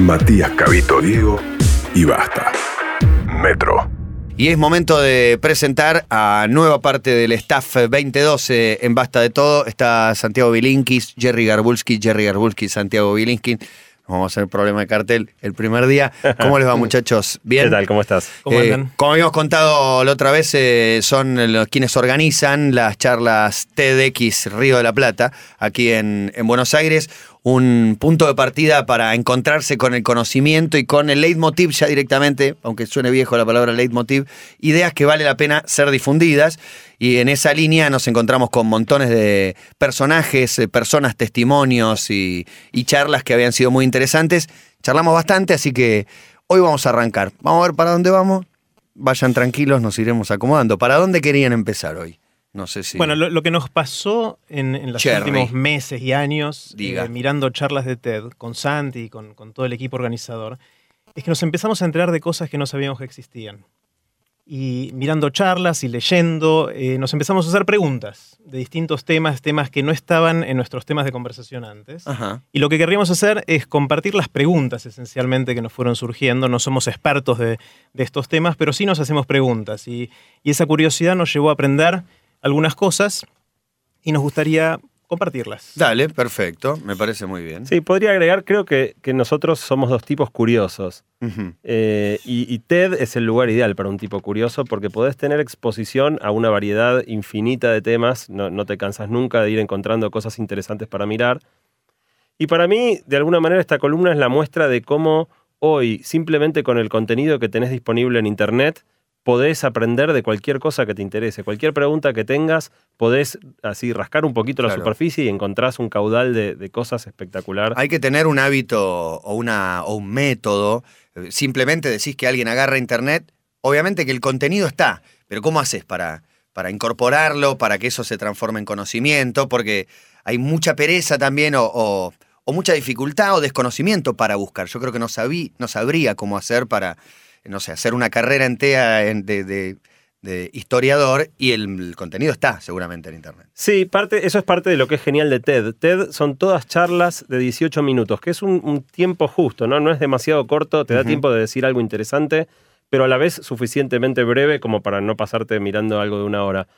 Matías Cabito Diego y basta. Metro. Y es momento de presentar a nueva parte del staff 2012 en Basta de Todo. Está Santiago Bilinkis, Jerry Garbulski, Jerry Garbulski, Santiago Bilinkis. Vamos a hacer problema de cartel el primer día. ¿Cómo les va, muchachos? ¿Bien? ¿Qué tal? ¿Cómo estás? ¿Cómo Eh, andan? como habíamos contado la otra vez, eh, son los quienes organizan las charlas TEDx Río de la Plata, aquí en, en Buenos Aires. Un punto de partida para encontrarse con el conocimiento y con el leitmotiv ya directamente, aunque suene viejo la palabra leitmotiv, ideas que vale la pena ser difundidas. Y en esa línea nos encontramos con montones de personajes, eh, personas, testimonios y, y charlas que habían sido muy interesantes. Charlamos bastante, así que hoy vamos a arrancar. Vamos a ver para dónde vamos. Vayan tranquilos, nos iremos acomodando. ¿Para dónde querían empezar hoy? No sé si. Bueno, lo, lo que nos pasó en, en los Cherry. últimos meses y años, Diga. eh, mirando charlas de TED con Santi y con, con todo el equipo organizador, es que nos empezamos a enterar de cosas que no sabíamos que existían. Y mirando charlas y leyendo, eh, nos empezamos a hacer preguntas de distintos temas, temas que no estaban en nuestros temas de conversación antes. Ajá. Y lo que querríamos hacer es compartir las preguntas esencialmente que nos fueron surgiendo. No somos expertos de, de estos temas, pero sí nos hacemos preguntas. Y, y esa curiosidad nos llevó a aprender algunas cosas y nos gustaría compartirlas. Dale, perfecto. Me parece muy bien. Sí, podría agregar, creo que, que nosotros somos dos tipos curiosos. Eh, y, y TED es el lugar ideal para un tipo curioso porque podés tener exposición a una variedad infinita de temas, no, no te cansas nunca de ir encontrando cosas interesantes para mirar. Y para mí, de alguna manera, esta columna es la muestra de cómo hoy, simplemente con el contenido que tenés disponible en Internet, podés aprender de cualquier cosa que te interese. Cualquier pregunta que tengas, podés así rascar un poquito la superficie y encontrás un caudal de, de cosas espectacular. Hay que tener un hábito o, una, o un método. Simplemente decís que alguien agarra internet. Obviamente que el contenido está, pero ¿cómo haces para, para incorporarlo, para que eso se transforme en conocimiento? Porque hay mucha pereza también o, o- o mucha dificultad o desconocimiento para buscar. Yo creo que no, sabí, no sabría cómo hacer para, no sé, hacer una carrera entera en- de, de- de historiador y el, el contenido está seguramente en internet. Sí, parte, eso es parte de lo que es genial de TED. TED son todas charlas de 18 minutos, que es un, un tiempo justo, ¿no? No es demasiado corto, te da tiempo de decir algo interesante, pero a la vez suficientemente breve como para no pasarte mirando algo de una hora.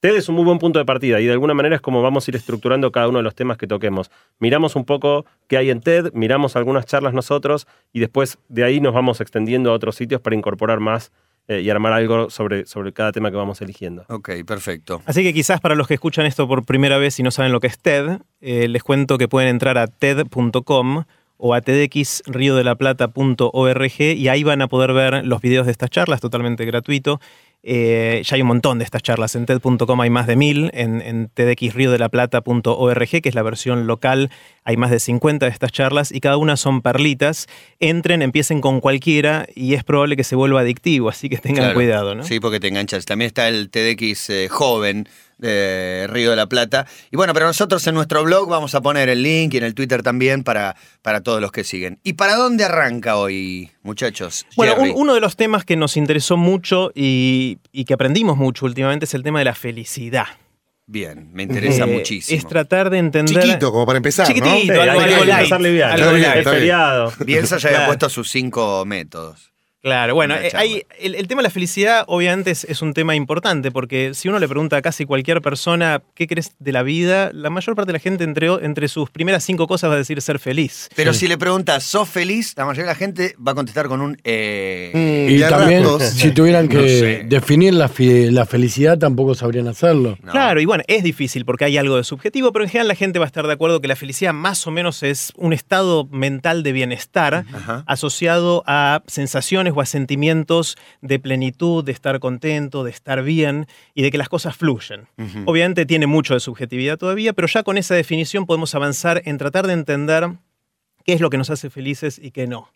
TED es un muy buen punto de partida y de alguna manera es como vamos a ir estructurando cada uno de los temas que toquemos. Miramos un poco qué hay en TED, miramos algunas charlas nosotros y después de ahí nos vamos extendiendo a otros sitios para incorporar más eh, y armar algo sobre, sobre cada tema que vamos eligiendo. Ok, perfecto. Así que quizás para los que escuchan esto por primera vez y no saben lo que es TED, eh, les cuento que pueden entrar a TED.com o a tedxriodelplata.org y ahí van a poder ver los videos de estas charlas totalmente gratuito. Eh, ya hay un montón de estas charlas. En TED.com hay más de mil. En, en tedxriodelplata.org, que es la versión local, hay más de 50 de estas charlas y cada una son perlitas. Entren, empiecen con cualquiera y es probable que se vuelva adictivo, así que tengan Claro. cuidado. ¿no? Sí, porque te enganchas. También está el TDX eh, joven de Río de la Plata. Y bueno, pero nosotros en nuestro blog vamos a poner el link y en el Twitter también para, para todos los que siguen. ¿Y para dónde arranca hoy, muchachos? Bueno, un- uno de los temas que nos interesó mucho y, y que aprendimos mucho últimamente es el tema de la felicidad. Bien, me interesa Eh, muchísimo. Es tratar de entender. Chiquito, como para empezar, Chiquitito, ¿no? Sí, algo, hay que algo light, liviano. algo light. Bien. feriado. Bielsa ya había Claro. puesto sus cinco métodos. Claro, bueno, eh, hay- el, el tema de la felicidad obviamente es, es un tema importante porque si uno le pregunta a casi cualquier persona qué crees de la vida, la mayor parte de la gente entre, entre sus primeras cinco cosas va a decir ser feliz. Pero si le preguntas, ¿sos feliz? La mayoría de la gente va a contestar con un... eh, Mm, Y también, ratos. si tuvieran No que sé. definir la, fi- la felicidad, tampoco sabrían hacerlo. no. Claro, y bueno, es difícil porque hay algo de subjetivo, pero en general la gente va a estar de acuerdo que la felicidad más o menos es un estado mental de bienestar Ajá. asociado a sensaciones o a sentimientos de plenitud, de estar contento, de estar bien y de que las cosas fluyen. Obviamente tiene mucho de subjetividad todavía, pero ya con esa definición podemos avanzar en tratar de entender qué es lo que nos hace felices y qué no.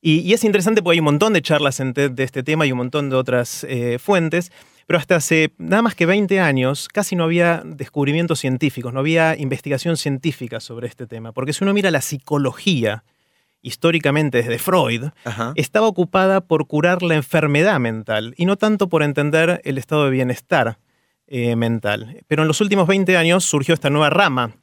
Y, y es interesante porque hay un montón de charlas en TED de este tema y un montón de otras eh, fuentes, pero hasta hace nada más que 20 años casi no había descubrimientos científicos, no había investigación científica sobre este tema. Porque si uno mira la psicología, históricamente desde Freud, Ajá. estaba ocupada por curar la enfermedad mental y no tanto por entender el estado de bienestar eh, mental. Pero en los últimos 20 años surgió esta nueva rama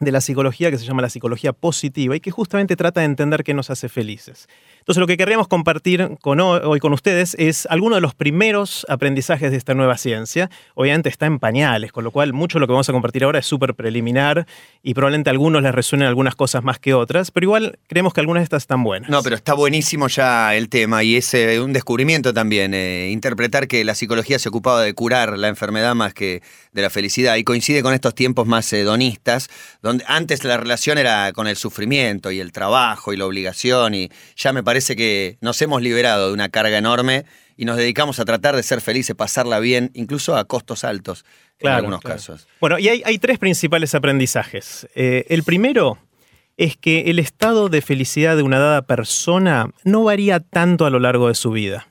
de la psicología que se llama la psicología positiva y que justamente trata de entender qué nos hace felices. Entonces lo que querríamos compartir hoy, con ustedes es algunos de los primeros aprendizajes de esta nueva ciencia. Obviamente está en pañales, con lo cual mucho de lo que vamos a compartir ahora es súper preliminar y probablemente a algunos les resuenen algunas cosas más que otras, pero igual creemos que algunas de estas están buenas. No, pero está buenísimo ya el tema y es eh, un descubrimiento también, eh, interpretar que la psicología se ocupaba de curar la enfermedad más que de la felicidad y coincide con estos tiempos más hedonistas, donde antes la relación era con el sufrimiento y el trabajo y la obligación y ya me parece parece que nos hemos liberado de una carga enorme y nos dedicamos a tratar de ser felices, pasarla bien, incluso a costos altos en algunos casos. Bueno, y hay, tres principales aprendizajes. Eh, el primero es que el estado de felicidad de una dada persona no varía tanto a lo largo de su vida.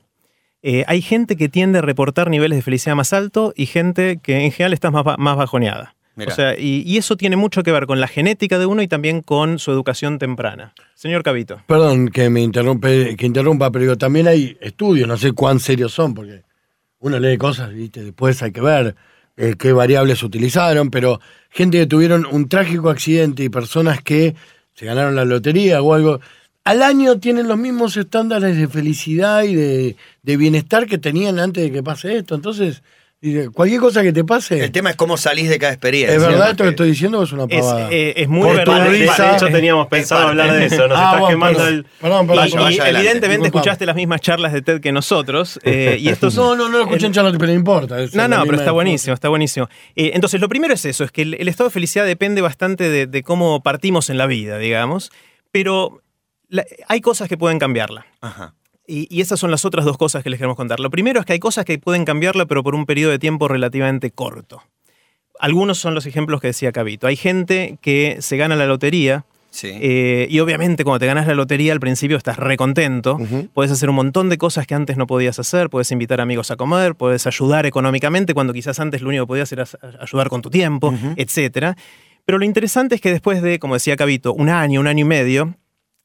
Eh, hay gente que tiende a reportar niveles de felicidad más altos y gente que en general está más, más bajoneada. O sea, y, eso tiene mucho que ver con la genética de uno y también con su educación temprana. Señor Cabito. Perdón que me interrumpe, que interrumpa, pero también hay estudios, no sé cuán serios son, porque uno lee cosas, ¿viste? después hay que ver eh, qué variables utilizaron, pero gente que tuvieron un trágico accidente y personas que se ganaron la lotería o algo, al año tienen los mismos estándares de felicidad y de, de bienestar que tenían antes de que pase esto. Entonces, cualquier cosa que te pase. El tema es cómo salís de cada experiencia. ¿Es verdad esto que estoy diciendo es una pavada? Es, eh, muy verdad. De, hecho, teníamos pensado hablar de eso. Nos ah, estás quemando el. Perdón, perdón. Y, evidentemente escuchaste las mismas charlas de TED que nosotros. Eh, y esto no, no, no lo escuché en charlas, pero no importa. No, no, pero está buenísimo, está buenísimo. Eh, entonces, lo primero es eso: es que el, estado de felicidad depende bastante de, cómo partimos en la vida, digamos. Pero hay cosas que pueden cambiarla. Ajá. Y, esas son las otras dos cosas que les queremos contar. Lo primero es que hay cosas que pueden cambiarla, pero por un periodo de tiempo relativamente corto. Algunos son los ejemplos que decía Cabito. Hay gente que se gana la lotería. Eh, y obviamente cuando te ganas la lotería al principio estás recontento, puedes hacer un montón de cosas que antes no podías hacer, puedes invitar amigos a comer, puedes ayudar económicamente cuando quizás antes lo único que podías era ayudar con tu tiempo, etc. Pero lo interesante es que después de, como decía Cabito, un año, un año y medio,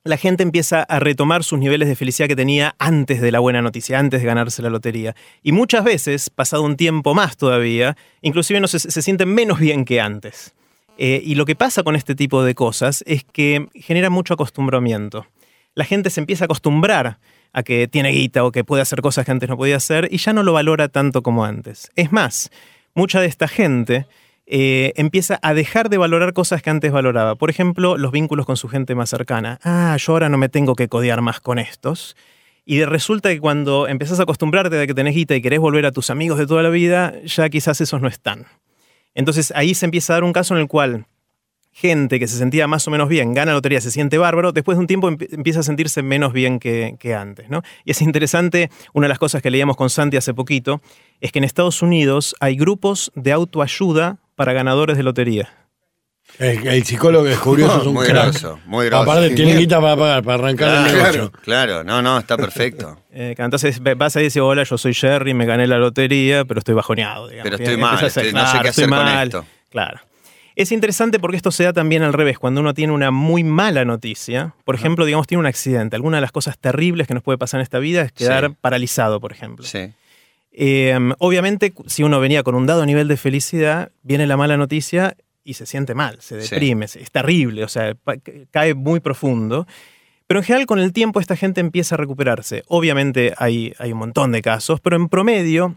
la gente empieza a retomar sus niveles de felicidad que tenía antes de la buena noticia, antes de ganarse la lotería. Y muchas veces, pasado un tiempo más todavía, inclusive no se, sienten menos bien que antes. Eh, y lo que pasa con este tipo de cosas es que genera mucho acostumbramiento. La gente se empieza a acostumbrar a que tiene guita o que puede hacer cosas que antes no podía hacer y ya no lo valora tanto como antes. Es más, mucha de esta gente eh, empieza a dejar de valorar cosas que antes valoraba. Por ejemplo, los vínculos con su gente más cercana. Ah, yo ahora no me tengo que codear más con estos. Y resulta que cuando empezás a acostumbrarte de que tenés guita y querés volver a tus amigos de toda la vida, ya quizás esos no están. Entonces ahí se empieza a dar un caso en el cual gente que se sentía más o menos bien gana lotería, se siente bárbaro, después de un tiempo empieza a sentirse menos bien que, que, antes. ¿no? Y es interesante, una de las cosas que leíamos con Santi hace poquito, es que en Estados Unidos hay grupos de autoayuda para ganadores de lotería. El, psicólogo que descubrió eso es un muy crack. muy grosso. Aparte, tiene guita para pagar, para arrancar claro, el negocio. Claro, no, no, está perfecto. Eh, entonces vas a decir, hola, yo soy Jerry, me gané la lotería, pero estoy bajoneado. Digamos. Pero estoy mal, no sé qué hacer con esto. Claro. Es interesante porque esto se da también al revés, cuando uno tiene una muy mala noticia, por ejemplo, digamos, tiene un accidente. Alguna de las cosas terribles que nos puede pasar en esta vida es quedar paralizado, por ejemplo. Sí. Em, obviamente, si uno venía con un dado nivel de felicidad, viene la mala noticia y se siente mal, se deprime, es terrible, o sea, cae muy profundo. Pero en general con el tiempo esta gente empieza a recuperarse. Obviamente hay, hay un montón de casos, pero en promedio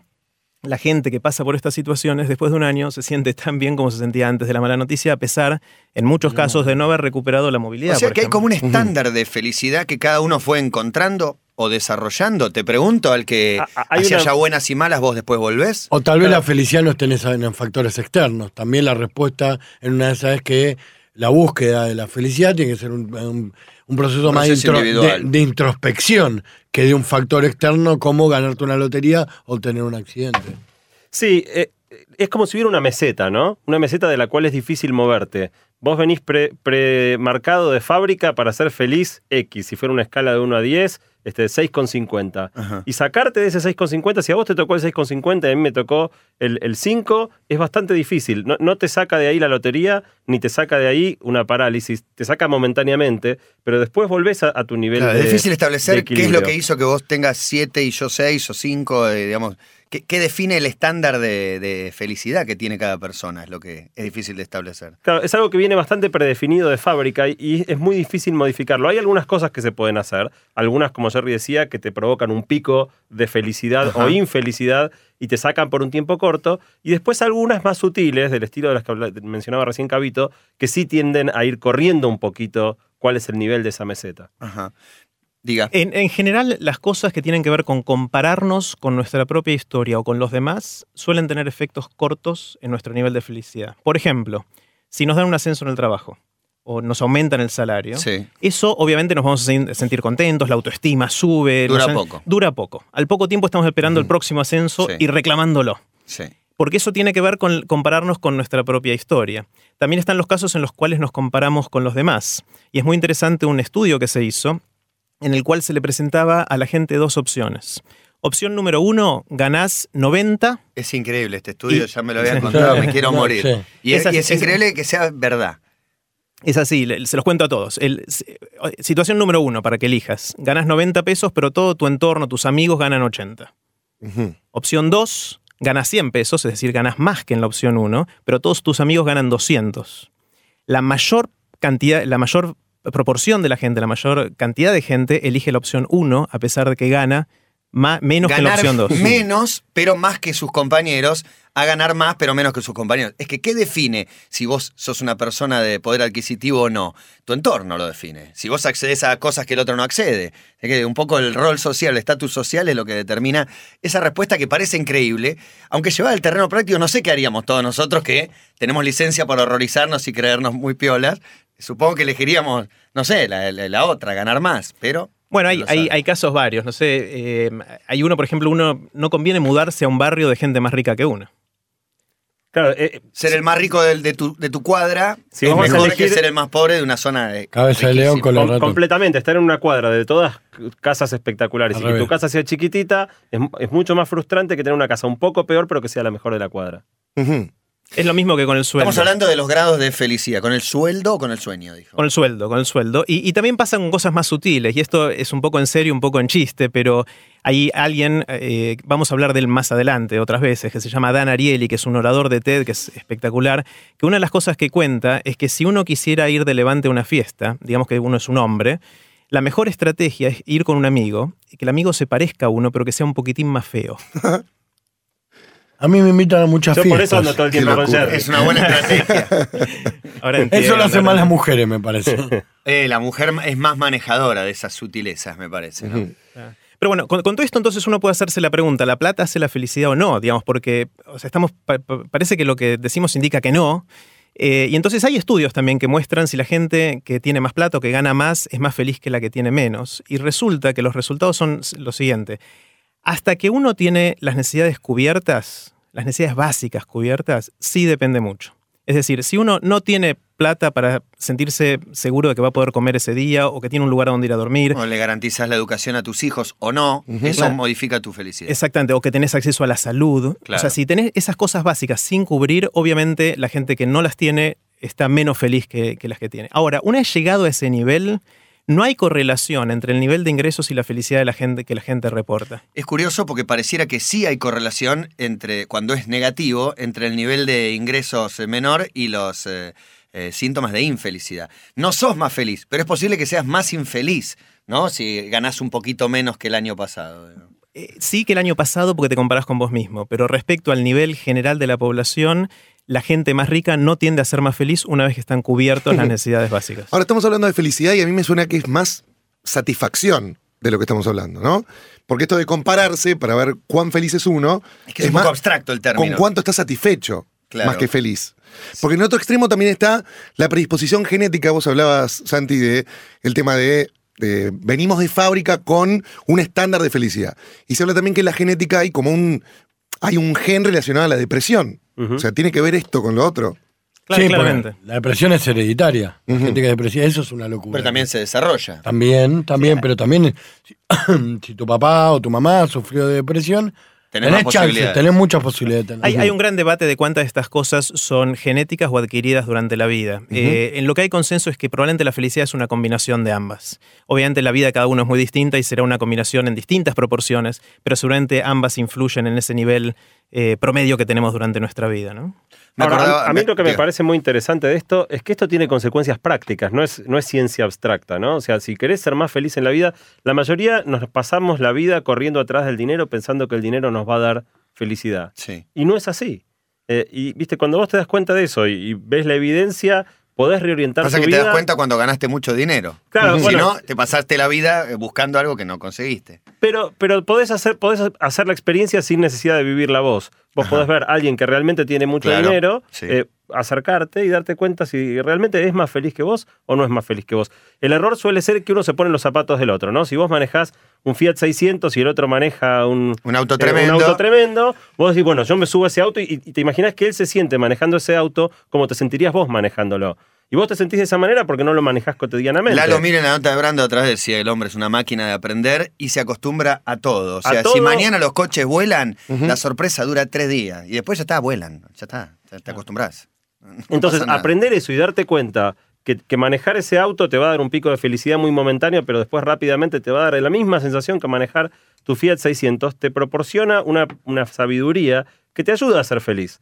la gente que pasa por estas situaciones después de un año se siente tan bien como se sentía antes de la mala noticia, a pesar, en muchos casos, de no haber recuperado la movilidad. O sea que hay como un estándar de felicidad que cada uno fue encontrando o desarrollando. Te pregunto, al que haya ya buenas y malas, vos después volvés. O tal vez la felicidad no esté en factores externos. También la respuesta en una de esas es que la búsqueda de la felicidad tiene que ser un, proceso, más de, introspección que de un factor externo como ganarte una lotería o tener un accidente. Sí, eh, es como si hubiera una meseta, ¿no? Una meseta de la cual es difícil moverte. Vos venís premarcado de fábrica para ser feliz X. Si fuera una escala de 1 a 10, este, 6,50. Y sacarte de ese 6,50, si a vos te tocó el 6,50 y a mí me tocó el, 5, es bastante difícil. No, te saca de ahí la lotería, ni te saca de ahí una parálisis. Te saca momentáneamente, pero después volvés a, tu nivel Es difícil establecer qué es lo que hizo que vos tengas 7 y yo 6 o 5, eh, digamos. ¿Qué, define el estándar de, felicidad que tiene cada persona? Es lo que es difícil de establecer. Claro, es algo que viene viene bastante predefinido de fábrica y- y es muy difícil modificarlo. Hay algunas cosas que se pueden hacer, algunas, como Jerry decía, que te provocan un pico de felicidad Ajá. o infelicidad y te sacan por un tiempo corto, y después algunas más sutiles, del estilo de las que mencionaba recién Cabito, que sí tienden a ir corriendo un poquito cuál es el nivel de esa meseta. Ajá. Diga. En, en general, las cosas que tienen que ver con compararnos con nuestra propia historia o con los demás suelen tener efectos cortos en nuestro nivel de felicidad. Por ejemplo, si nos dan un ascenso en el trabajo o nos aumentan el salario, Sí. eso obviamente nos vamos a sen- sentir contentos, la autoestima sube. Dura nos- poco. Dura poco. Al poco tiempo estamos esperando el próximo ascenso Sí. y reclamándolo. Sí. Porque eso tiene que ver con compararnos con nuestra propia historia. También están los casos en los cuales nos comparamos con los demás. Y es muy interesante un estudio que se hizo en el cual se le presentaba a la gente dos opciones. Opción número uno, ganás 90. Es increíble este estudio, Y- ya me lo habían Sí. contado, me quiero No, morir. sí. Y, es, y increíble que sea verdad. Es así, se los cuento a todos. El- si- situación número uno, para que elijas. Ganás 90 pesos, pero todo tu entorno, tus amigos ganan 80. Ujú. Opción 2, ganas 100 pesos, es decir, ganas más que en la opción 1, pero todos tus amigos ganan 200. La mayor cantidad, la mayor proporción de la gente, la mayor cantidad de gente elige la opción 1 a pesar de que gana menos que en la ganar opción 2. menos, pero más que sus compañeros, a ganar más, pero menos que sus compañeros. Es que, ¿qué define si vos sos una persona de poder adquisitivo o no? Tu entorno lo define. Si vos accedes a cosas que el otro no accede. Es que un poco el rol social, el estatus social es lo que determina esa respuesta que parece increíble, aunque llevada al terreno práctico, no sé qué haríamos todos nosotros que tenemos licencia para horrorizarnos y creernos muy piolas. Supongo que elegiríamos, no sé, la, la- la otra, ganar más, pero... Bueno, hay, hay casos varios. No sé, eh, hay uno, por ejemplo, uno no conviene mudarse a un barrio de gente más rica que uno. Claro, eh, Ser el más rico del- de, tu, de tu cuadra Si es vamos a mejor elegir- que ser el más pobre de una zona de Cabeza de león con los Com- completamente, estar en una cuadra de todas casas espectaculares. Al y que tu casa sea chiquitita es, es mucho más frustrante que tener una casa un poco peor pero que sea la mejor de la cuadra. Ujú. Es lo mismo que con el sueldo. Estamos hablando de los grados de felicidad, ¿con el sueldo o con el sueño? Dijo. Con el sueldo, con el sueldo. Y, y también pasan con cosas más sutiles, y esto es un poco en serio, un poco en chiste, pero hay alguien, eh, vamos a hablar de él más adelante otras veces, que se llama Dan Ariely, que es un orador de TED, que es espectacular, que una de las cosas que cuenta es que si uno quisiera ir de levante a una fiesta, digamos que uno es un hombre, la mejor estrategia es ir con un amigo, y que el amigo se parezca a uno, pero que sea un poquitín más feo. A mí me invitan a muchas Yo fiestas. por eso ando todo el tiempo con. Jerry. Es una buena estrategia. Ahora Eso lo hacen más las mujeres, me parece. Eh, la mujer es más manejadora de esas sutilezas, me parece. ¿no? Ujú. Pero bueno, con, con todo esto entonces uno puede hacerse la pregunta, ¿la plata hace la felicidad o no? Digamos, porque o sea, estamos, pa- pa- parece que lo que decimos indica que no. Eh, y entonces hay estudios también que muestran si la gente que tiene más plata o que gana más es más feliz que la que tiene menos. Y resulta que los resultados son lo siguiente. Hasta que uno tiene las necesidades cubiertas, las necesidades básicas cubiertas, sí depende mucho. Es decir, si uno no tiene plata para sentirse seguro de que va a poder comer ese día o que tiene un lugar a donde ir a dormir, O le garantizas la educación a tus hijos o no, eso Claro. modifica tu felicidad. Exactamente, o que tenés acceso a la salud. Claro. O sea, si tenés esas cosas básicas sin cubrir, obviamente la gente que no las tiene está menos feliz que, que las que tiene. Ahora, una vez llegado a ese nivel, no hay correlación entre el nivel de ingresos y la felicidad de la gente que la gente reporta. Es curioso porque pareciera que sí hay correlación entre, cuando es negativo, entre el nivel de ingresos eh, menor y los eh, eh, síntomas de infelicidad. No sos más feliz, pero es posible que seas más infeliz, ¿no? Si ganás un poquito menos que el año pasado. Eh, sí que el año pasado porque te comparás con vos mismo, pero respecto al nivel general de la población, la gente más rica no tiende a ser más feliz una vez que están cubiertos las necesidades básicas. Ahora estamos hablando de felicidad y a mí me suena que es más satisfacción de lo que estamos hablando, ¿no? Porque esto de compararse para ver cuán feliz es uno, Es que es, un poco abstracto el con término. cuánto está satisfecho, Claro. más que feliz. Porque en otro extremo también está la predisposición genética, vos hablabas, Santi, de el tema de, de venimos de fábrica con un estándar de felicidad. Y se habla también que en la genética hay como un, hay un gen relacionado a la depresión. O sea, tiene que ver esto con lo otro. Claro, sí, claramente. la depresión es hereditaria. Gente que es depresiva, eso es una locura. Pero también se desarrolla. También, también, pero también si, si tu papá o tu mamá sufrió de depresión, Tenés tenés, más chances, posibilidades. tenés muchas posibilidades. de tener. Hay, hay un gran debate de cuántas de estas cosas son genéticas o adquiridas durante la vida. Eh, en lo que hay consenso es que probablemente la felicidad es una combinación de ambas. Obviamente la vida de cada uno es muy distinta y será una combinación en distintas proporciones, pero seguramente ambas influyen en ese nivel eh, promedio que tenemos durante nuestra vida. ¿no? Me Ahora, a- acordaba- a, mí lo que me parece muy interesante de esto es que esto tiene consecuencias prácticas, no es, no es ciencia abstracta, ¿no? O sea, si querés ser más feliz en la vida, la mayoría nos pasamos la vida corriendo atrás del dinero pensando que el dinero nos va a dar felicidad. Sí. Y no es así. Eh, y viste, cuando vos te das cuenta de eso y, y ves la evidencia, podés reorientar Pasa tu que vida. te das cuenta cuando ganaste mucho dinero. Claro, si bueno. no, te pasaste la vida eh, buscando algo que no conseguiste. Pero, pero podés, hacer, podés hacer la experiencia sin necesidad de vivirla vos. Vos podés ver a alguien que realmente tiene mucho Claro, dinero, sí. eh, acercarte y darte cuenta si realmente es más feliz que vos o no es más feliz que vos. El error suele ser que uno se pone en los zapatos del otro, ¿no? Si vos manejás un Fiat 600 y el otro maneja un, Un auto eh, tremendo. un auto tremendo, vos decís, bueno, yo me subo a ese auto y, y te imaginás que él se siente manejando ese auto como te sentirías vos manejándolo. Y vos te sentís de esa manera porque no lo manejás cotidianamente. Lalo miren la nota de Brando otra vez decía el hombre es una máquina de aprender y se acostumbra a todo. O sea, todo. si mañana los coches vuelan, la sorpresa dura tres días y después ya está, vuelan. Ya está, ya te acostumbras. Entonces, aprender eso y darte cuenta que, que manejar ese auto te va a dar un pico de felicidad muy momentáneo, pero después rápidamente te va a dar la misma sensación que manejar tu Fiat 600, te proporciona una, una sabiduría que te ayuda a ser feliz.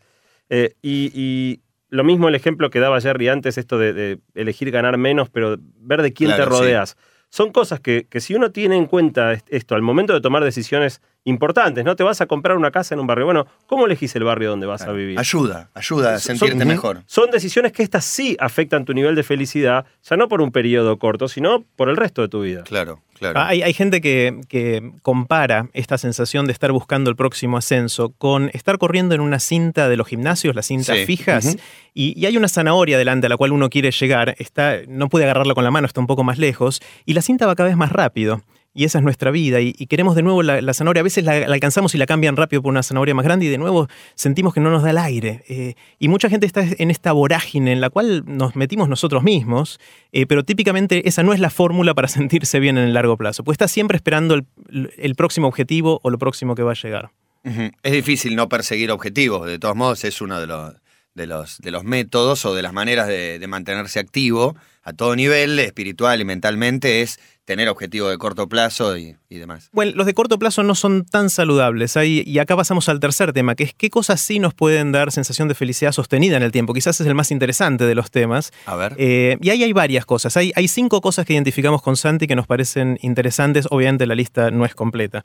Eh, y, y lo mismo el ejemplo que daba Jerry antes, esto de, de elegir ganar menos, pero ver de quién Claro, te rodeas. Son cosas que, que si uno tiene en cuenta est- esto al momento de tomar decisiones importantes, ¿no? Te vas a comprar una casa en un barrio. Bueno, ¿cómo elegís el barrio donde vas a vivir? Ayuda, ayuda a sentirte son- mejor. Son decisiones que estas sí afectan tu nivel de felicidad, ya no por un periodo corto, sino por el resto de tu vida. Claro, claro. Hay, hay gente que, que compara esta sensación de estar buscando el próximo ascenso con estar corriendo en una cinta de los gimnasios, las cintas Sí. fijas, y, y hay una zanahoria delante a la cual uno quiere llegar, está, no puede agarrarla con la mano, está un poco más lejos, y la cinta va cada vez más rápido. Y esa es nuestra vida. Y, queremos de nuevo la, zanahoria. A veces la, alcanzamos y la cambian rápido por una zanahoria más grande y de nuevo sentimos que no nos da el aire. Eh, y mucha gente está en esta vorágine en la cual nos metimos nosotros mismos, eh, pero típicamente esa no es la fórmula para sentirse bien en el largo plazo. Pues está siempre esperando el, próximo objetivo o lo próximo que va a llegar. Es difícil no perseguir objetivos, de todos modos es uno de los, de los, de los métodos o de las maneras de mantenerse activo a todo nivel, espiritual y mentalmente, es tener objetivos de corto plazo y, y demás. Bueno, los de corto plazo no son tan saludables. Y acá pasamos al tercer tema, que es qué cosas sí nos pueden dar sensación de felicidad sostenida en el tiempo. Quizás es el más interesante de los temas. A ver. Eh, y ahí hay varias cosas. Hay, hay cinco cosas que identificamos con Santi que nos parecen interesantes. Obviamente la lista no es completa.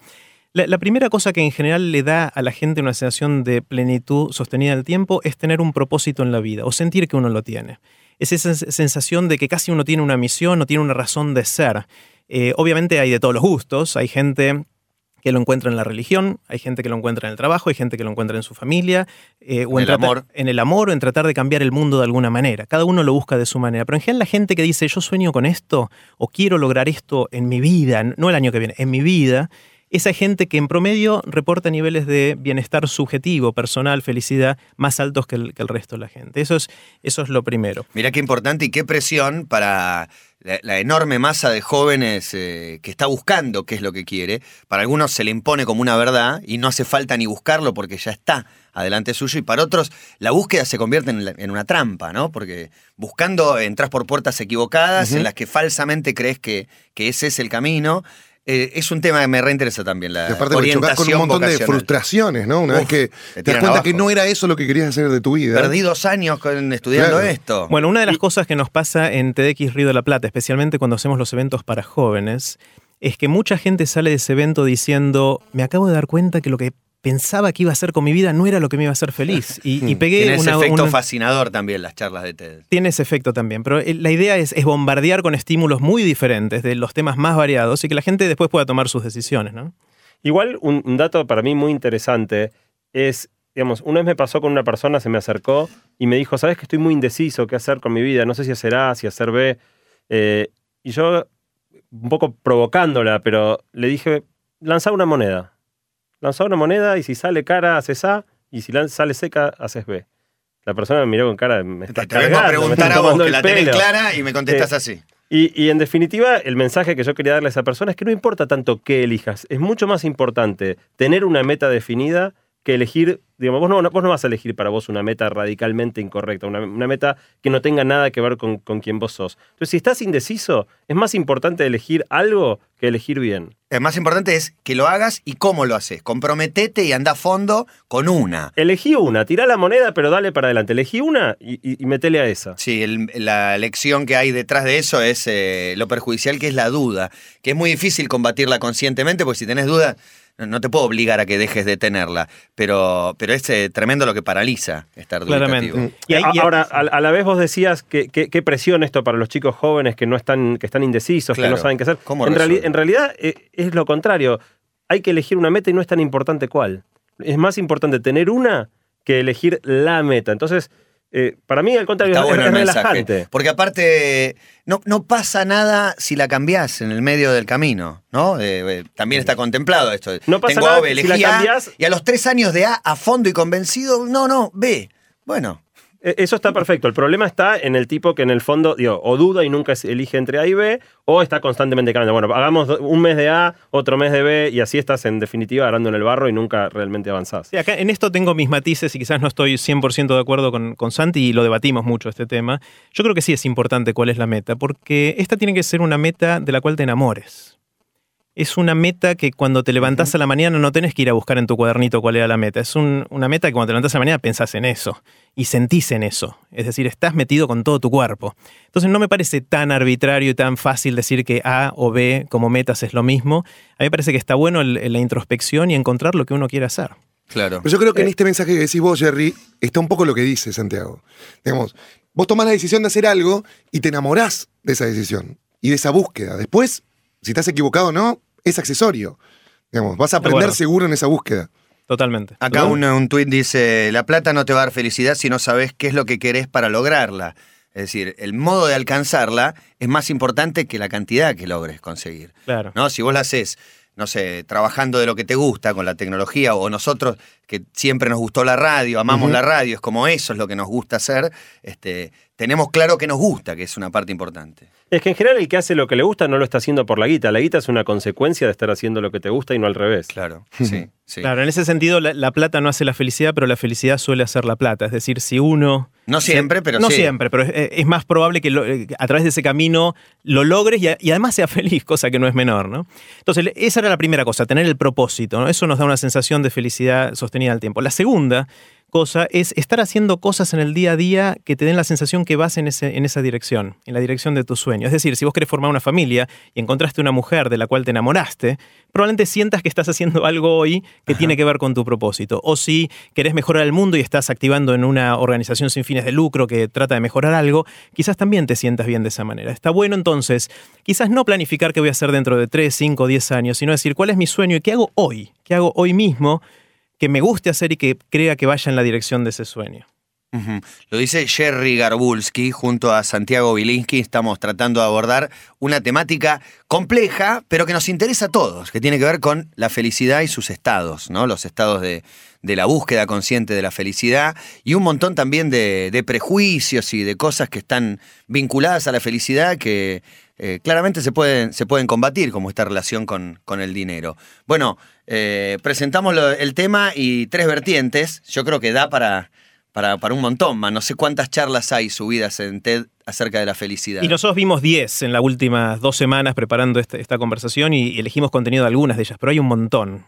La, la primera cosa que en general le da a la gente una sensación de plenitud sostenida en el tiempo es tener un propósito en la vida o sentir que uno lo tiene. Es esa sens- sensación de que casi uno tiene una misión o tiene una razón de ser. Eh, obviamente hay de todos los gustos. Hay gente que lo encuentra en la religión, hay gente que lo encuentra en el trabajo, hay gente que lo encuentra en su familia, eh, o En el tratar- amor. en el amor o en tratar de cambiar el mundo de alguna manera. Cada uno lo busca de su manera. Pero en general la gente que dice yo sueño con esto o quiero lograr esto en mi vida, no el año que viene, en mi vida, esa gente que en promedio reporta niveles de bienestar subjetivo, personal, felicidad más altos que el, que el resto de la gente. Eso es, eso es lo primero. Mirá qué importante y qué presión para la, la enorme masa de jóvenes eh, que está buscando qué es lo que quiere. Para algunos se le impone como una verdad y no hace falta ni buscarlo porque ya está adelante suyo. Y para otros la búsqueda se convierte en, la- en una trampa, ¿no? Porque buscando entras por puertas equivocadas en las que falsamente crees que, que ese es el camino. Eh, es un tema que me reinteresa también, la Y aparte porque chocás con un orientación montón de vocacional. frustraciones, ¿no? Una Uf, vez que te te das cuenta abajo. que no era eso lo que querías hacer de tu vida. Perdí dos años con- estudiando Claro. esto. Bueno, una de las cosas que nos pasa en TEDx Río de la Plata, especialmente cuando hacemos los eventos para jóvenes, es que mucha gente sale de ese evento diciendo, me acabo de dar cuenta que lo que pensaba que iba a hacer con mi vida no era lo que me iba a hacer feliz. Y, y pegué Tiene ese una- efecto una- fascinador también las charlas de TED. tiene ese efecto también, pero eh, la idea es, es bombardear con estímulos muy diferentes de los temas más variados y que la gente después pueda tomar sus decisiones, ¿no? Igual, un, un dato para mí muy interesante es, digamos, una vez me pasó con una persona, se me acercó y me dijo, sabes que estoy muy indeciso qué hacer con mi vida, no sé si hacer A, si hacer B. Eh, y yo, un poco provocándola, pero le dije, lanza una moneda. Lanza una moneda y si sale cara, haces A, y si sale seca, haces B. La persona me miró con cara, de, me Te, estás te vengo a preguntar a vos que la tenés pelo". clara y me contestás Eh, así. Y, y en definitiva, el mensaje que yo quería darle a esa persona es que no importa tanto qué elijas, es mucho más importante tener una meta definida que elegir, digamos, vos no, vos no vas a elegir para vos una meta radicalmente incorrecta, una, una meta que no tenga nada que ver con, con quien vos sos. Entonces, si estás indeciso, es más importante elegir algo que elegir bien. El más importante es que lo hagas y cómo lo haces. Comprometete y anda a fondo con una. Elegí una, tirá la moneda, pero dale para adelante. Elegí una y, y- y metele a esa. Sí, el- la lección que hay detrás de eso es eh, lo perjudicial que es la duda, que es muy difícil combatirla conscientemente, porque si tenés duda, no, te puedo obligar a que dejes de tenerla, pero, pero es eh, tremendo lo que paraliza estar Claramente. dubitativo. Y hay- A- y- Ahora, a, a la vez vos decías que, que- qué presión esto para los chicos jóvenes que no están, que están indecisos, que no saben qué hacer. ¿Cómo En, reali- en realidad eh, es lo contrario. Hay que elegir una meta y no es tan importante cuál. Es más importante tener una que elegir la meta. Entonces, eh, para mí, al contrario, Está es, bueno es el mensaje. relajante. Porque aparte, no, no pasa nada si la cambiás en el medio del camino, ¿no? Eh, eh, también está contemplado esto. No pasa Tengo nada A, B, si la A, cambiás- y a los tres años de A a fondo y convencido, no, no, B. Bueno, Eso está perfecto. El problema está en el tipo que en el fondo, digo, o duda y nunca elige entre A y B, o está constantemente cambiando. Bueno, hagamos un mes de A, otro mes de B, y así estás en definitiva arando en el barro y nunca realmente avanzás. En esto tengo mis matices y quizás no estoy 100% de acuerdo con, con Santi y lo debatimos mucho este tema. Yo creo que sí es importante cuál es la meta, porque esta tiene que ser una meta de la cual te enamores. Es una meta que cuando te levantás a la mañana no tenés que ir a buscar en tu cuadernito cuál era la meta. Es un- una meta que cuando te levantás a la mañana pensás en eso y sentís en eso. Es decir, estás metido con todo tu cuerpo. Entonces no me parece tan arbitrario y tan fácil decir que A o B como metas es lo mismo. A mí me parece que está bueno el- la introspección y encontrar lo que uno quiere hacer. claro. Pero yo creo que en este mensaje que decís vos, Jerry, está un poco lo que dice Santiago. Digamos, vos tomás la decisión de hacer algo y te enamorás de esa decisión y de esa búsqueda. Después, si estás equivocado o no, es accesorio. Digamos, vas a aprender seguro en esa búsqueda. Totalmente. Acá un, un tuit dice, la plata no te va a dar felicidad si no sabes qué es lo que querés para lograrla. Es decir, el modo de alcanzarla es más importante que la cantidad que logres conseguir. Claro. ¿no? Si vos la haces, no sé, trabajando de lo que te gusta con la tecnología, o nosotros que siempre nos gustó la radio, amamos la radio, es como eso es lo que nos gusta hacer, este, tenemos claro que nos gusta, que es una parte importante. Es que en general el que hace lo que le gusta no lo está haciendo por la guita. La guita es una consecuencia de estar haciendo lo que te gusta y no al revés. Claro, sí, sí. Claro, en ese sentido la, la plata no hace la felicidad, pero la felicidad suele hacer la plata. Es decir, si uno... No siempre, pero no sí. siempre, pero es, es más probable que lo- eh, a través de ese camino lo logres y, a- y además sea feliz, cosa que no es menor, ¿no? Entonces, esa era la primera cosa, tener el propósito, ¿no? Eso nos da una sensación de felicidad sostenida al tiempo. La segunda cosa es estar haciendo cosas en el día a día que te den la sensación que vas en, ese, en esa dirección, en la dirección de tu sueño. Es decir, si vos querés formar una familia y encontraste una mujer de la cual te enamoraste, probablemente sientas que estás haciendo algo hoy que tiene que ver con tu propósito. O si querés mejorar el mundo y estás activando en una organización sin fines de lucro que trata de mejorar algo, quizás también te sientas bien de esa manera. Está bueno entonces, quizás no planificar qué voy a hacer dentro de 3, 5, 10 años, sino decir cuál es mi sueño y qué hago hoy, qué hago hoy mismo que me guste hacer y que crea que vaya en la dirección de ese sueño. Lo dice Jerry Garbulski junto a Santiago Bilinsky. Estamos tratando de abordar una temática compleja, pero que nos interesa a todos, que tiene que ver con la felicidad y sus estados, ¿no? Los estados de, la búsqueda consciente de la felicidad y un montón también de, de prejuicios y de cosas que están vinculadas a la felicidad que eh, claramente se pueden, se pueden combatir, como esta relación con el dinero. Bueno, eh, presentamos lo- el tema y tres vertientes. Yo creo que da para, para, para un montón más. No sé cuántas charlas hay subidas en TED acerca de la felicidad. Y nosotros vimos 10 en las últimas dos semanas preparando este- esta conversación y elegimos contenido de algunas de ellas, pero hay un montón.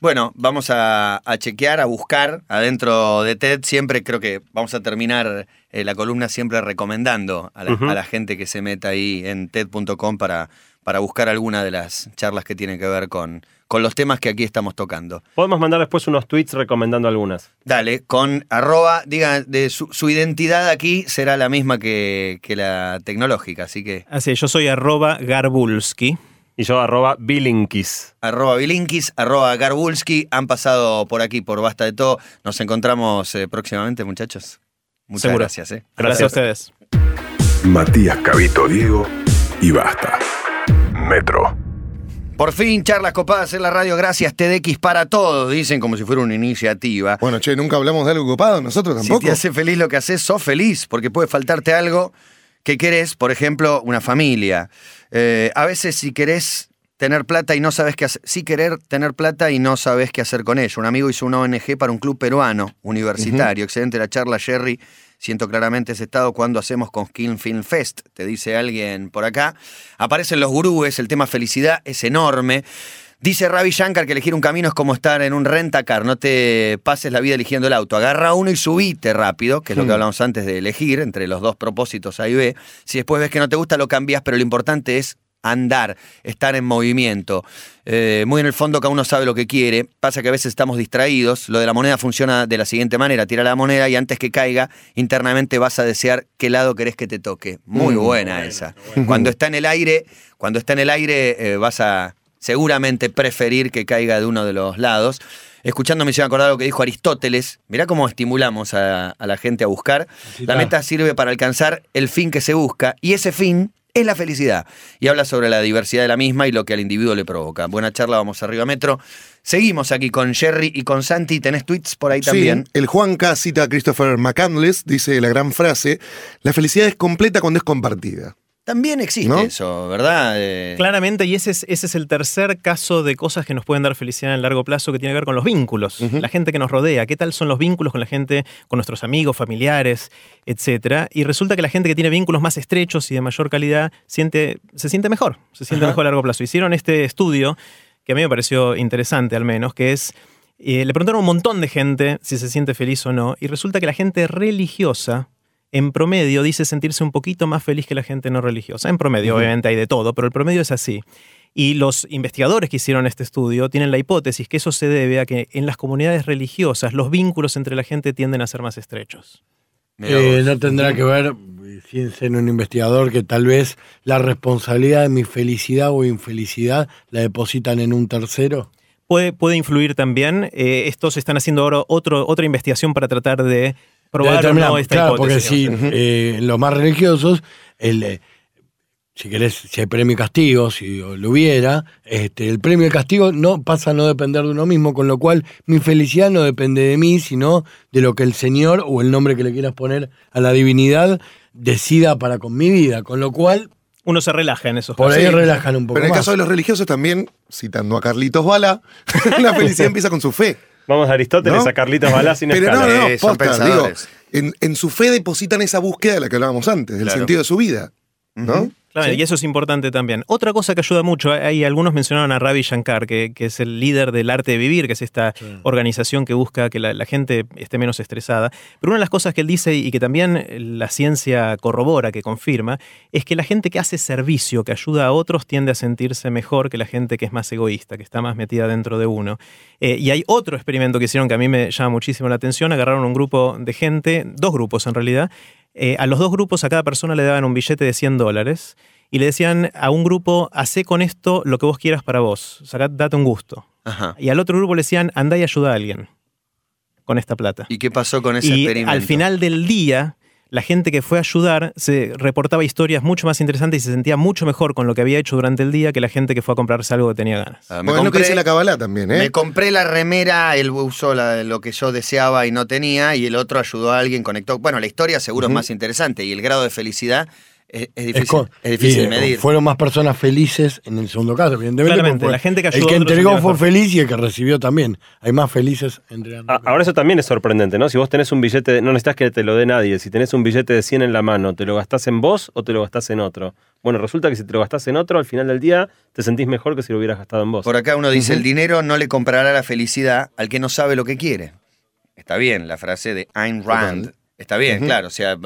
Bueno, vamos a, a chequear, a buscar adentro de TED. Siempre creo que vamos a terminar eh, la columna siempre recomendando a la, Ujú. a la gente que se meta ahí en TED.com para, para buscar alguna de las charlas que tienen que ver con, con los temas que aquí estamos tocando. Podemos mandar después unos tweets recomendando algunas. Dale, con arroba, diga, de su, su identidad aquí será la misma que, que la tecnológica, así que Así es, yo soy arroba Garbulski. Y yo arroba Bilinkis. arroba Bilinkis, arroba Garbulski, han pasado por aquí por Basta de Todo. Nos encontramos eh, próximamente, muchachos. Muchas Seguro. gracias. eh. Gracias a ustedes. Matías Cabito Diego y basta. Metro. Por fin, charlas copadas en la radio, gracias TEDx para todos, dicen como si fuera una iniciativa. Bueno, che, nunca hablamos de algo copado, nosotros Si tampoco. te hace feliz lo que haces, sos feliz, porque puede faltarte algo que querés, por ejemplo, una familia. Eh, a veces si querés tener plata y no sabes qué hacer, sí querer tener plata y no sabes qué hacer con ello. Un amigo hizo una ONG para un club peruano universitario. Excelente la charla, Jerry. Siento claramente ese estado cuando hacemos con Skin Film Fest, te dice alguien por acá. Aparecen los gurúes, el tema felicidad es enorme. Dice Ravi Shankar que elegir un camino es como estar en un rentacar, no te pases la vida eligiendo el auto. Agarra uno y subite rápido, que es lo que hablamos antes de elegir, entre los dos propósitos A y B. Si después ves que no te gusta, lo cambias, pero lo importante es andar, estar en movimiento. Eh, muy en el fondo cada uno sabe lo que quiere. Pasa que a veces estamos distraídos. Lo de la moneda funciona de la siguiente manera. Tira la moneda y antes que caiga, internamente vas a desear qué lado querés que te toque. Muy buena esa. Cuando está en el aire, cuando está en el aire eh, vas a seguramente preferir que caiga de uno de los lados. Escuchando me hicieron acordar lo que dijo Aristóteles. Mirá cómo estimulamos a, a la gente a buscar. La meta sirve para alcanzar el fin que se busca y ese fin es la felicidad. Y habla sobre la diversidad de la misma y lo que al individuo le provoca. Buena charla, vamos arriba Metro. Seguimos aquí con Jerry y con Santi. ¿Tenés tweets por ahí también? Sí, el Juan K. cita a Christopher McCandless, dice la gran frase, la felicidad es completa cuando es compartida. También existe ¿No? eso, ¿verdad? Eh, Claramente, y ese es, ese es el tercer caso de cosas que nos pueden dar felicidad en el largo plazo que tiene que ver con los vínculos, la gente que nos rodea, qué tal son los vínculos con la gente, con nuestros amigos, familiares, etcétera. Y resulta que la gente que tiene vínculos más estrechos y de mayor calidad siente, se siente mejor, se siente mejor a largo plazo. Hicieron este estudio que a mí me pareció interesante al menos, que es, eh, le preguntaron a un montón de gente si se siente feliz o no, y resulta que la gente religiosa, en promedio, dice sentirse un poquito más feliz que la gente no religiosa. En promedio, obviamente hay de todo, pero el promedio es así. Y los investigadores que hicieron este estudio tienen la hipótesis que eso se debe a que en las comunidades religiosas los vínculos entre la gente tienden a ser más estrechos. Eh, no tendrá que ver, sin ser un investigador, que tal vez la responsabilidad de mi felicidad o infelicidad la depositan en un tercero. Puede, puede influir también. eh, estos están haciendo ahora otro, otra investigación para tratar de probar o Determinar- no esta claro, porque si eh, los más religiosos, el, eh, si querés, si hay premio y castigo, si lo hubiera, este, el premio y el castigo no pasa a no depender de uno mismo, con lo cual mi felicidad no depende de mí, sino de lo que el Señor o el nombre que le quieras poner a la divinidad decida para con mi vida, con lo cual Uno se relaja en esos por casos. ahí relajan un poco Pero en el más. caso de los religiosos también, citando a Carlitos Bala, la felicidad empieza con su fe. Vamos a Aristóteles ¿No? a Carlitos Balá sin Pero no, escala. no, no, posta, digo, en, en su fe depositan esa búsqueda de la que hablábamos antes, del Claro. sentido de su vida. ¿No? Claro, ¿Sí? y eso es importante también. Otra cosa que ayuda mucho, hay algunos mencionaron a Ravi Shankar, que, que es el líder del arte de vivir, que es esta organización que busca que la, la gente esté menos estresada. Pero una de las cosas que él dice y que también la ciencia corrobora, que confirma, es que la gente que hace servicio, que ayuda a otros, tiende a sentirse mejor que la gente que es más egoísta, que está más metida dentro de uno. Eh, y hay otro experimento que hicieron que a mí me llama muchísimo la atención. Agarraron un grupo de gente, dos grupos en realidad. Eh, a los dos grupos, a cada persona le daban un billete de 100 dólares y le decían a un grupo, hacé con esto lo que vos quieras para vos, sacá, date un gusto. Ajá. Y al otro grupo le decían, andá y ayuda a alguien con esta plata. ¿Y qué pasó con ese Y experimento? al final del día, la gente que fue a ayudar se reportaba historias mucho más interesantes y se sentía mucho mejor con lo que había hecho durante el día que la gente que fue a comprarse algo que tenía ganas. Ah, me, Bueno, es lo que compré, dice la Kabbalah también, ¿eh? me compré la remera, él usó la- lo que yo deseaba y no tenía, y el otro ayudó a alguien, conectó. Bueno, la historia seguro es más interesante y el grado de felicidad es, es difícil, Es co- es difícil y, de medir. Fueron más personas felices en el segundo caso, evidentemente. La gente que El ayudó que a otros entregó fue mejor. feliz y el que recibió también. Hay más felices entre A- Ahora eso también es sorprendente, ¿no? Si vos tenés un billete, de- no necesitas que te lo dé nadie, si tenés un billete de 100 en la mano, ¿te lo gastás en vos o te lo gastás en otro? Bueno, resulta que si te lo gastás en otro, al final del día te sentís mejor que si lo hubieras gastado en vos. Por acá uno dice, el dinero no le comprará la felicidad al que no sabe lo que quiere. Está bien, la frase de Ayn Rand. Está bien, claro. O sea,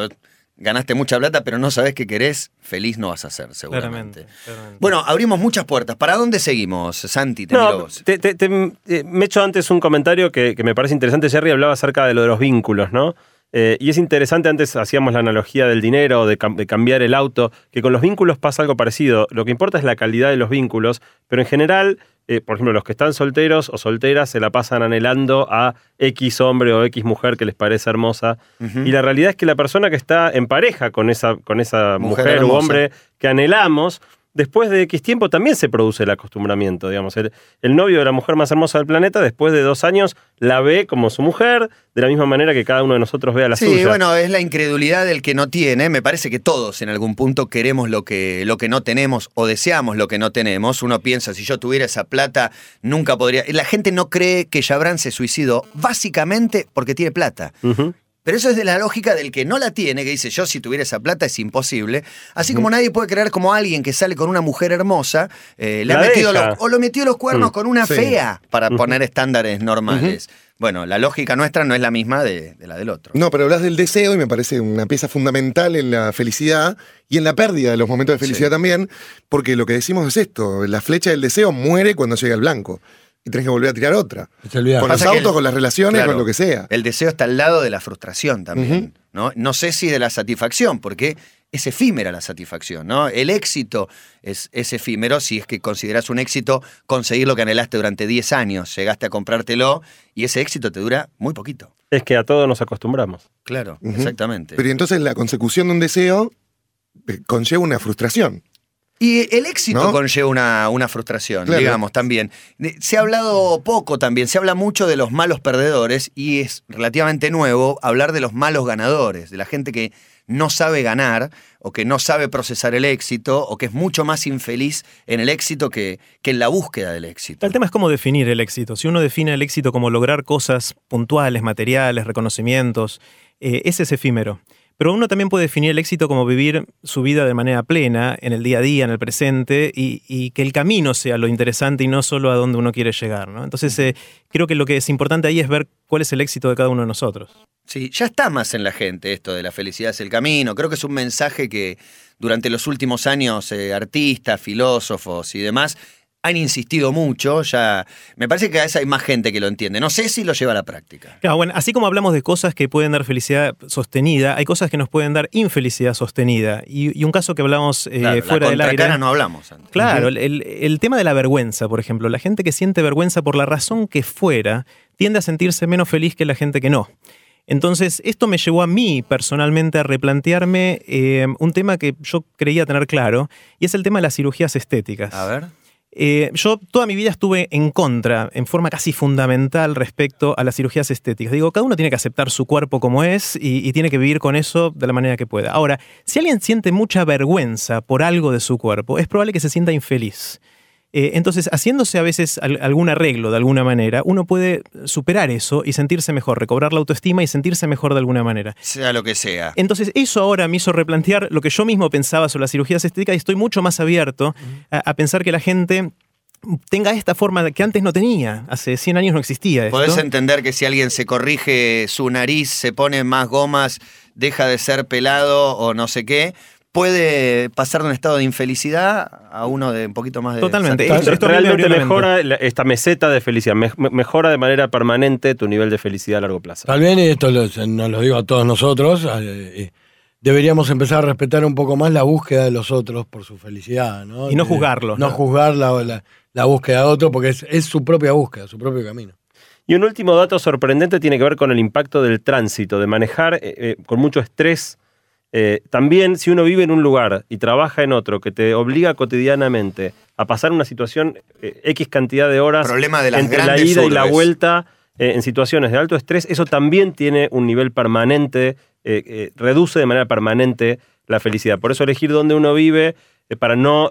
ganaste mucha plata, pero no sabes qué querés, feliz no vas a ser, seguramente. Claramente, claramente. Bueno, abrimos muchas puertas. ¿Para dónde seguimos, Santi? Te No, vos. te, te- te- eh, me he hecho antes un comentario que, que me parece interesante. Jerry hablaba acerca de lo de los vínculos, ¿no? Eh, y es interesante, antes hacíamos la analogía del dinero, de, cam- de cambiar el auto, que con los vínculos pasa algo parecido. Lo que importa es la calidad de los vínculos, pero en general, eh, por ejemplo, los que están solteros o solteras se la pasan anhelando a X hombre o X mujer que les parece hermosa. Y la realidad es que la persona que está en pareja con esa, con esa Mujer mujer, u hermosa. hombre que anhelamos, después de X tiempo también se produce el acostumbramiento, digamos. El, el novio de la mujer más hermosa del planeta, después de dos años, la ve como su mujer, de la misma manera que cada uno de nosotros ve a la Sí, suya. bueno, es la incredulidad del que no tiene. Me parece que todos en algún punto queremos lo que, lo que no tenemos o deseamos lo que no tenemos. Uno piensa, si yo tuviera esa plata, nunca podría. La gente no cree que Jabran se suicidó básicamente porque tiene plata. Pero eso es de la lógica del que no la tiene, que dice, yo si tuviera esa plata es imposible. Así como nadie puede creer como alguien que sale con una mujer hermosa, eh, le ha metido los- o lo metió los cuernos Mm. con una Sí. fea para poner estándares normales. Bueno, la lógica nuestra no es la misma de, de la del otro. No, pero hablas del deseo y me parece una pieza fundamental en la felicidad y en la pérdida de los momentos de felicidad Sí. también, porque lo que decimos es esto, la flecha del deseo muere cuando llega al blanco y tenés que volver a tirar otra. Con los autos, el- con las relaciones, Claro. con lo que sea. El deseo está al lado de la frustración también. ¿no? no sé si de la satisfacción, porque es efímera la satisfacción. ¿no? El éxito es, es efímero si es que consideras un éxito conseguir lo que anhelaste durante 10 años, llegaste a comprártelo y ese éxito te dura muy poquito. Es que a todos nos acostumbramos. Claro, exactamente. Pero y entonces la consecución de un deseo eh, conlleva una frustración. Y el éxito ¿No? conlleva una, una frustración, Claro. digamos, también. Se ha hablado poco también, se habla mucho de los malos perdedores y es relativamente nuevo hablar de los malos ganadores, de la gente que no sabe ganar o que no sabe procesar el éxito o que es mucho más infeliz en el éxito que, que en la búsqueda del éxito. El tema es cómo definir el éxito. Si uno define el éxito como lograr cosas puntuales, materiales, reconocimientos, eh, ese es efímero. Pero uno también puede definir el éxito como vivir su vida de manera plena, en el día a día, en el presente, y, y que el camino sea lo interesante y no solo a donde uno quiere llegar. ¿no? Entonces, eh, creo que lo que es importante ahí es ver cuál es el éxito de cada uno de nosotros. Sí, ya está más en la gente esto de la felicidad es el camino. Creo que es un mensaje que durante los últimos años eh, artistas, filósofos y demás han insistido mucho. Ya me parece que cada vez hay más gente que lo entiende. No sé si lo lleva a la práctica. Claro, bueno, así como hablamos de cosas que pueden dar felicidad sostenida, hay cosas que nos pueden dar infelicidad sostenida. Y, y un caso que hablamos eh, Claro, fuera la del aire. no hablamos antes. Claro, el tema de la vergüenza, por ejemplo. La gente que siente vergüenza por la razón que fuera tiende a sentirse menos feliz que la gente que no. Entonces, esto me llevó a mí personalmente a replantearme eh, un tema que yo creía tener claro, y es el tema de las cirugías estéticas. A ver. Eh, yo toda mi vida estuve en contra, en forma casi fundamental respecto a las cirugías estéticas. Digo, cada uno tiene que aceptar su cuerpo como es y, y tiene que vivir con eso de la manera que pueda. Ahora, si alguien siente mucha vergüenza por algo de su cuerpo, es probable que se sienta infeliz. Eh, entonces, haciéndose a veces al- algún arreglo de alguna manera, uno puede superar eso y sentirse mejor, recobrar la autoestima y sentirse mejor de alguna manera. Sea lo que sea. Entonces, eso ahora me hizo replantear lo que yo mismo pensaba sobre las cirugías estéticas y estoy mucho más abierto a, a pensar que la gente tenga esta forma que antes no tenía. Hace 100 años no existía esto. Podés entender que si alguien se corrige su nariz, se pone más gomas, deja de ser pelado o no sé qué, puede pasar de un estado de infelicidad a uno de un poquito más de Totalmente. Esto- esto Realmente mejora la- esta meseta de felicidad, me- me- mejora de manera permanente tu nivel de felicidad a largo plazo. Tal vez, y esto lo- nos lo digo a todos nosotros, eh, eh, deberíamos empezar a respetar un poco más la búsqueda de los otros por su felicidad. ¿no? Y no juzgarlos, No ¿no? juzgar la, la- la búsqueda de otro porque es, es su propia búsqueda, su propio camino. Y un último dato sorprendente tiene que ver con el impacto del tránsito, de manejar eh, con mucho estrés. Eh, también si uno vive en un lugar y trabaja en otro que te obliga cotidianamente a pasar una situación eh, X cantidad de horas Problema de las entre la ida y la vuelta eh, en situaciones de alto estrés, eso también tiene un nivel permanente, reduce de manera permanente la felicidad. Por eso elegir dónde uno vive para no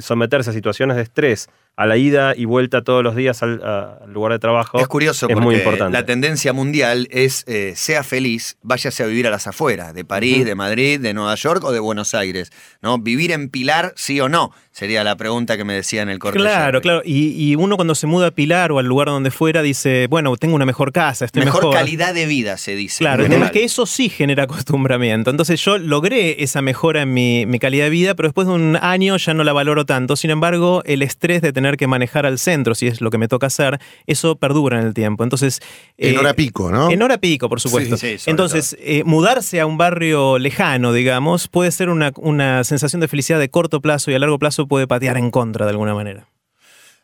someterse a situaciones de estrés, a la ida y vuelta todos los días al, a- al lugar de trabajo. Es curioso es porque muy importante. la tendencia mundial es eh, sea feliz, váyase a vivir a las afueras, de París, de Madrid, de Nueva York o de Buenos Aires. ¿no? Vivir en Pilar, sí o no, sería la pregunta que me decía en el corte. Claro, claro. Y, y uno cuando se muda a Pilar o al lugar donde fuera dice, bueno, tengo una mejor casa, estoy Mejor, mejor. calidad de vida, se dice. Claro, el tema es que eso sí genera acostumbramiento. Entonces yo logré esa mejora en mi, mi calidad de vida, pero después de un año ya no la valoro tanto. Sin embargo, el estrés de tener que manejar al centro, si es lo que me toca hacer, eso perdura en el tiempo. Entonces, En eh, hora pico, ¿no? En hora pico, por supuesto. Sí, sí, sobre Entonces, eh, mudarse a un barrio lejano, digamos, puede ser una, una sensación de felicidad de corto plazo y a largo plazo puede patear en contra de alguna manera.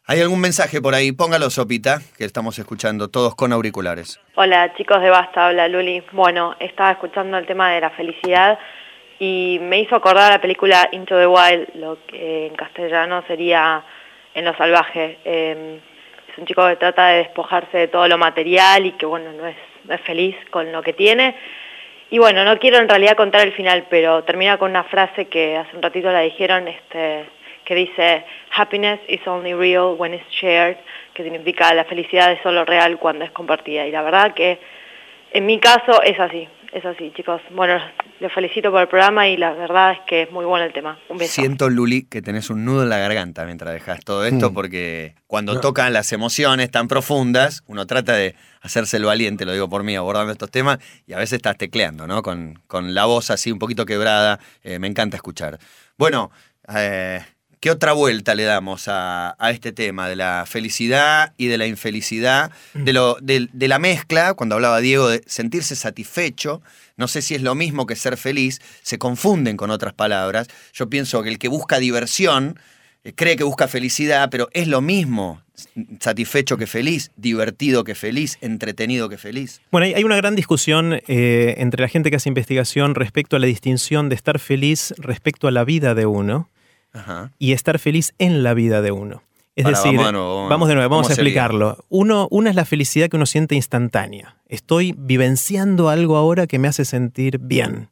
¿Hay algún mensaje por ahí? Póngalo, Sopita, que estamos escuchando todos con auriculares. Hola chicos de Basta, habla Luli. Bueno, estaba escuchando el tema de la felicidad y me hizo acordar la película Into the Wild, lo que en castellano sería En lo salvaje. Eh, es un chico que trata de despojarse de todo lo material y que bueno, no es, no es feliz con lo que tiene. Y bueno, no quiero en realidad contar el final, pero termina con una frase que hace un ratito la dijeron, este, que dice, happiness is only real when it's shared, que significa la felicidad es solo real cuando es compartida. Y la verdad que en mi caso es así, es así, chicos. Bueno, los felicito por el programa y la verdad es que es muy bueno el tema. Un beso. Siento, Luli, que tenés un nudo en la garganta mientras dejas todo esto, Mm. porque cuando tocan las emociones tan profundas, uno trata de hacerse el valiente, lo digo por mí, abordando estos temas, y a veces estás tecleando, ¿no? Con, con la voz así un poquito quebrada. Eh, me encanta escuchar. Bueno, eh, ¿qué otra vuelta le damos a, a este tema de la felicidad y de la infelicidad? De, lo, de, de la mezcla, cuando hablaba Diego de sentirse satisfecho, no sé si es lo mismo que ser feliz, se confunden con otras palabras. Yo pienso que el que busca diversión eh, cree que busca felicidad, pero es lo mismo satisfecho que feliz, divertido que feliz, entretenido que feliz. Bueno, hay, hay una gran discusión eh, entre la gente que hace investigación respecto a la distinción de estar feliz respecto a la vida de uno Ajá. y estar feliz en la vida de uno. Es decir, vamos de nuevo, vamos. vamos de nuevo, vamos ¿Cómo a sería? explicarlo. Uno, una es la felicidad que uno siente instantánea. Estoy vivenciando algo ahora que me hace sentir bien.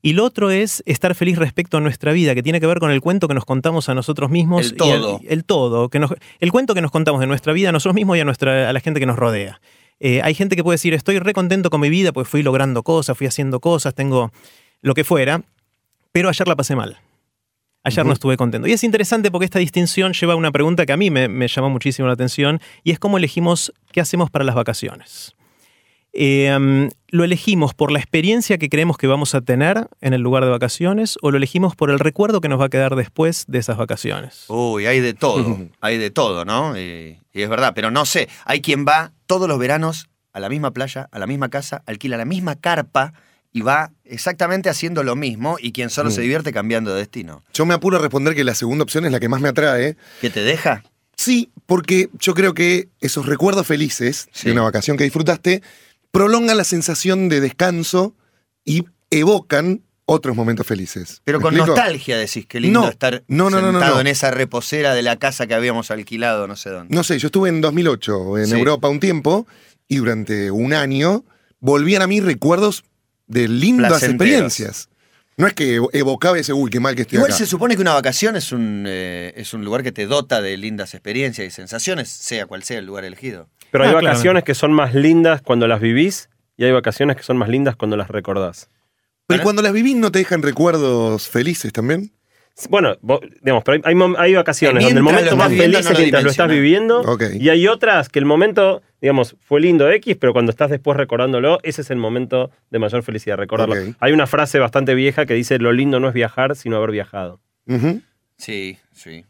Y lo otro es estar feliz respecto a nuestra vida, que tiene que ver con el cuento que nos contamos a nosotros mismos. El y todo. el todo. Que nos- el cuento que nos contamos de nuestra vida a nosotros mismos y a, nuestra, a la gente que nos rodea. Eh, hay gente que puede decir, estoy re contento con mi vida, pues fui logrando cosas, fui haciendo cosas, tengo lo que fuera, pero ayer la pasé mal. Ayer no estuve contento. Y es interesante porque esta distinción lleva a una pregunta que a mí me, me llamó muchísimo la atención y es cómo elegimos qué hacemos para las vacaciones. Eh, um, ¿Lo elegimos por la experiencia que creemos que vamos a tener en el lugar de vacaciones o lo elegimos por el recuerdo que nos va a quedar después de esas vacaciones? Uy, hay de todo, hay de todo, ¿no? Y, y es verdad, pero no sé, hay quien va todos los veranos a la misma playa, a la misma casa, alquila la misma carpa y va exactamente haciendo lo mismo y quien solo se divierte cambiando de destino. Yo me apuro a responder que la segunda opción es la que más me atrae. ¿Qué te deja? Sí, porque yo creo que esos recuerdos felices Sí. de una vacación que disfrutaste prolongan la sensación de descanso y evocan otros momentos felices. Pero ¿Me con explico? nostalgia decís, qué lindo No, estar no, no, sentado en esa reposera de la casa que habíamos alquilado, no sé dónde. No sé, yo estuve en 2008 en Sí. Europa un tiempo y durante un año volvían a mí recuerdos de lindas experiencias. No es que evo- evocaba ese, uy, qué mal que estoy Igual acá. se supone que una vacación es un, eh, es un lugar que te dota de lindas experiencias y sensaciones, sea cual sea el lugar elegido. Pero hay Ah, vacaciones claramente. que son más lindas cuando las vivís y hay vacaciones que son más lindas cuando las recordás. Pero cuando las vivís no te dejan recuerdos felices también. Bueno, vos- digamos, pero hay, hay vacaciones donde el momento más feliz es lo mientras lo estás viviendo. Y hay otras que el momento, digamos, fue lindo X, pero cuando estás después recordándolo, ese es el momento de mayor felicidad, recordarlo. Hay una frase bastante vieja que dice, lo lindo no es viajar, sino haber viajado. Sí, sí.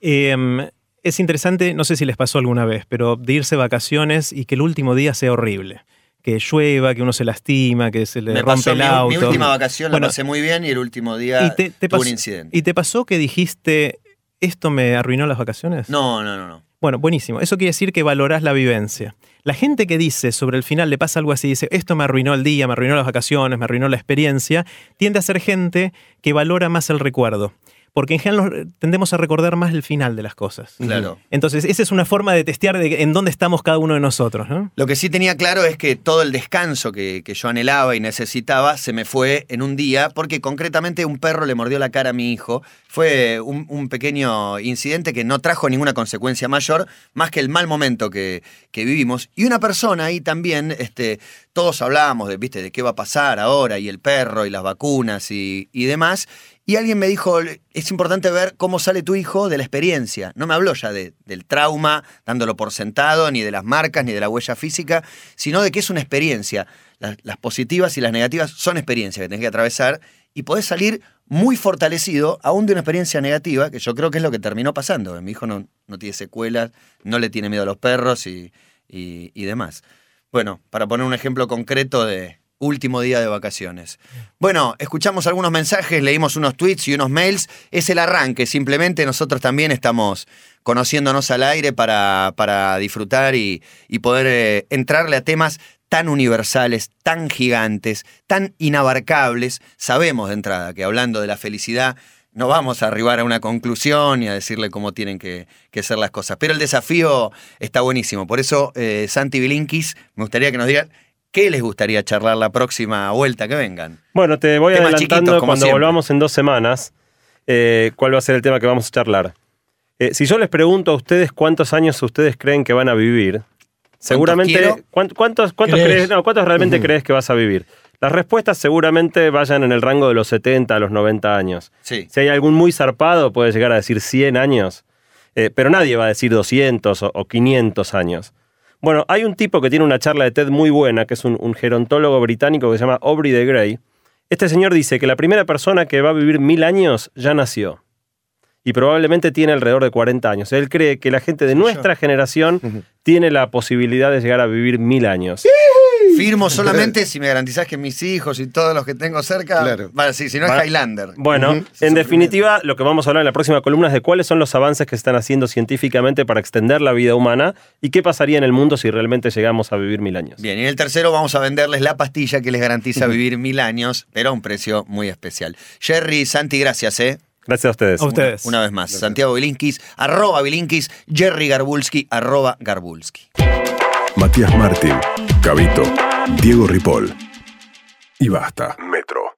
Eh, es interesante, no sé si les pasó alguna vez, pero de irse de vacaciones y que el último día sea horrible. Que llueva, que uno se lastima, que se le Me rompe pasó el mi, auto. mi última vacación, Bueno, la pasé muy bien y el último día y te, te tuve pasó, un incidente. ¿Y te pasó que dijiste, esto me arruinó las vacaciones? No, no, no, no. Bueno, buenísimo. Eso quiere decir que valorás la vivencia. La gente que dice sobre el final le pasa algo así, dice, esto me arruinó el día, me arruinó las vacaciones, me arruinó la experiencia, tiende a ser gente que valora más el recuerdo. Porque en general nos- tendemos a recordar más el final de las cosas. Claro. Entonces, esa es una forma de testear de en dónde estamos cada uno de nosotros. ¿no? Lo que sí tenía claro es que todo el descanso que, que yo anhelaba y necesitaba se me fue en un día porque concretamente un perro le mordió la cara a mi hijo. Fue un, un pequeño incidente que no trajo ninguna consecuencia mayor más que el mal momento que, que vivimos. Y una persona ahí también, este, todos hablábamos de, ¿viste, de qué va a pasar ahora y el perro y las vacunas y, y demás. Y alguien me dijo, es importante ver cómo sale tu hijo de la experiencia. No me habló ya de- del trauma, dándolo por sentado, ni de las marcas, ni de la huella física, sino de que es una experiencia. Las, positivas y las negativas son experiencias que tenés que atravesar y podés salir muy fortalecido aún de una experiencia negativa, que yo creo que es lo que terminó pasando. Mi hijo no, no tiene secuelas, no le tiene miedo a los perros y- y demás. Bueno, para poner un ejemplo concreto de último día de vacaciones. Bueno, escuchamos algunos mensajes, leímos unos tweets y unos mails. Es el arranque, simplemente nosotros también estamos conociéndonos al aire para, para disfrutar y, y poder eh, entrarle a temas tan universales, tan gigantes, tan inabarcables, sabemos de entrada que hablando de la felicidad no vamos a arribar a una conclusión y a decirle cómo tienen que, que ser las cosas. Pero el desafío está buenísimo. Por eso, eh, Santi Bilinkis, me gustaría que nos digan qué les gustaría charlar la próxima vuelta que vengan. Bueno, te voy Temas adelantando chiquitos, cuando siempre. volvamos en dos semanas eh, cuál va a ser el tema que vamos a charlar. Eh, si yo les pregunto a ustedes cuántos años ustedes creen que van a vivir, seguramente. ¿Cuántos, cuántos, ¿Crees? crees- no, cuántos realmente crees que vas a vivir? Las respuestas seguramente vayan en el rango de los 70 a los 90 años. Sí. Si hay algún muy zarpado, puede llegar a decir 100 años, eh, pero nadie va a decir 200 o, o 500 años. Bueno, hay un tipo que tiene una charla de TED muy buena, que es un, un gerontólogo británico que se llama Aubrey de Grey. Este señor dice que la primera persona que va a vivir mil años ya nació. Y probablemente tiene alrededor de 40 años. Él cree que la gente de nuestra generación tiene la posibilidad de llegar a vivir mil años. Firmo solamente si me garantizás que mis hijos y todos los que tengo cerca. Claro. Bueno, sí, si no es Para- Highlander. Bueno, Ujú. en definitiva, lo que vamos a hablar en la próxima columna es de cuáles son los avances que se están haciendo científicamente para extender la vida humana y qué pasaría en el mundo si realmente llegamos a vivir mil años. Bien, y en el tercero vamos a venderles la pastilla que les garantiza vivir mil años, pero a un precio muy especial. Jerry, Santi, gracias, ¿eh? Gracias a ustedes. A ustedes. Una vez más. Santiago Bilinkis, arroba Bilinkis, Jerry Garbulski, arroba Garbulski. Matías Martín, Cabito, Diego Ripoll. Y basta. Metro.